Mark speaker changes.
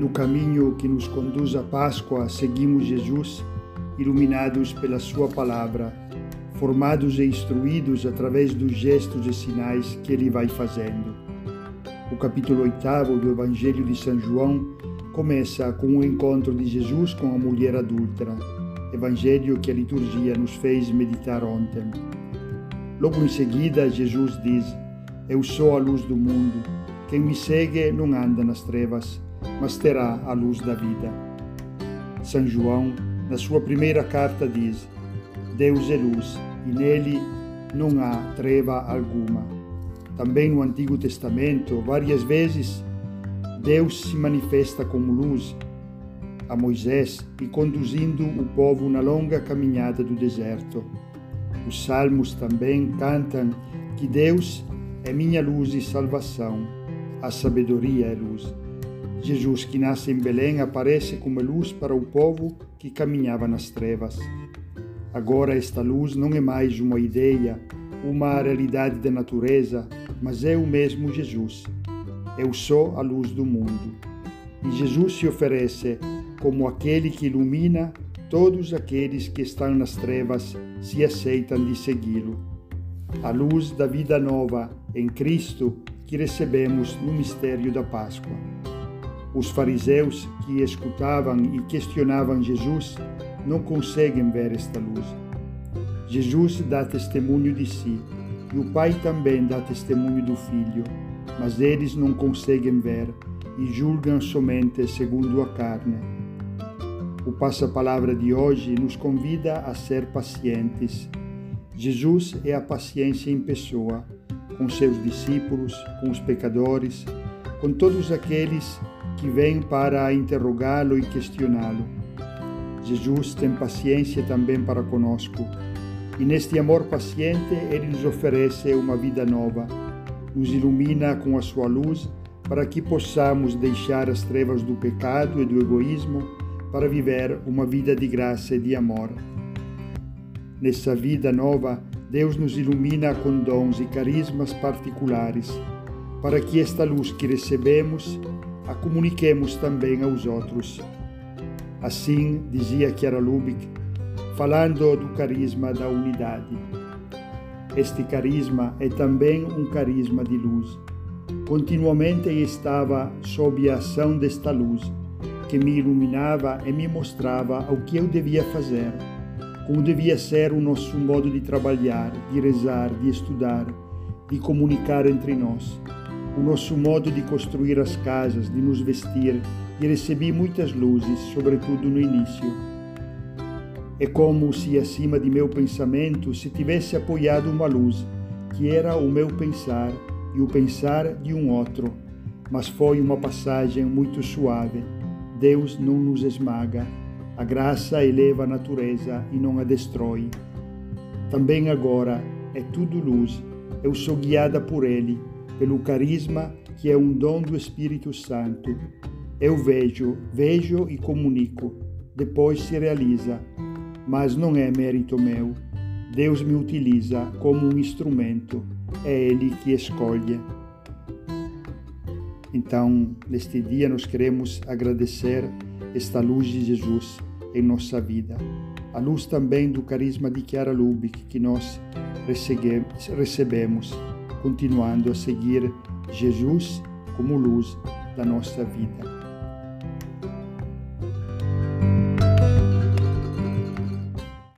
Speaker 1: No caminho que nos conduz à Páscoa, seguimos Jesus, iluminados pela Sua palavra, formados e instruídos através dos gestos e sinais que Ele vai fazendo. O capítulo 8 do Evangelho de São João começa com o encontro de Jesus com a mulher adúltera, evangelho que a liturgia nos fez meditar ontem. Logo em seguida, Jesus diz: Eu sou a luz do mundo. Quem me segue não anda nas trevas, mas terá a luz da vida. São João, na sua primeira carta, diz: Deus é luz e nele não há treva alguma. Também no Antigo Testamento, várias vezes, Deus se manifesta como luz a Moisés e conduzindo o povo na longa caminhada do deserto. Os salmos também cantam que Deus é minha luz e salvação, a sabedoria é luz. Jesus, que nasce em Belém, aparece como luz para o povo que caminhava nas trevas. Agora, esta luz não é mais uma ideia, uma realidade da natureza, mas é o mesmo Jesus. Eu sou a luz do mundo. E Jesus se oferece como aquele que ilumina todos aqueles que estão nas trevas se aceitam de segui-lo. A luz da vida nova em Cristo que recebemos no mistério da Páscoa. Os fariseus que escutavam e questionavam Jesus não conseguem ver esta luz. Jesus dá testemunho de si e o Pai também dá testemunho do Filho, mas eles não conseguem ver e julgam somente segundo a carne. O passa-palavra de hoje nos convida a ser pacientes. Jesus é a paciência em pessoa, com seus discípulos, com os pecadores, com todos aqueles que vêm para interrogá-lo e questioná-lo. Jesus tem paciência também para conosco, e neste amor paciente ele nos oferece uma vida nova, nos ilumina com a sua luz para que possamos deixar as trevas do pecado e do egoísmo para viver uma vida de graça e de amor. Nessa vida nova, Deus nos ilumina com dons e carismas particulares, para que esta luz que recebemos a comuniquemos também aos outros. Assim, dizia Chiara Lubick, falando do carisma da unidade. Este carisma é também um carisma de luz. Continuamente estava sob a ação desta luz que me iluminava e me mostrava o que eu devia fazer, como devia ser o nosso modo de trabalhar, de rezar, de estudar, de comunicar entre nós, o nosso modo de construir as casas, de nos vestir, e recebi muitas luzes, sobretudo no início. É como se acima de meu pensamento se tivesse apoiado uma luz, que era o meu pensar e o pensar de um outro, mas foi uma passagem muito suave Deus não nos esmaga. A graça eleva a natureza e não a destrói. Também agora é tudo luz. Eu sou guiada por Ele, pelo carisma que é um dom do Espírito Santo. Eu vejo, vejo e comunico. Depois se realiza. Mas não é mérito meu. Deus me utiliza como um instrumento. É Ele que escolhe. Então, neste dia, nós queremos agradecer esta luz de Jesus em nossa vida. A luz também do carisma de Chiara Lubick que nós recebemos, continuando a seguir Jesus como luz da nossa vida.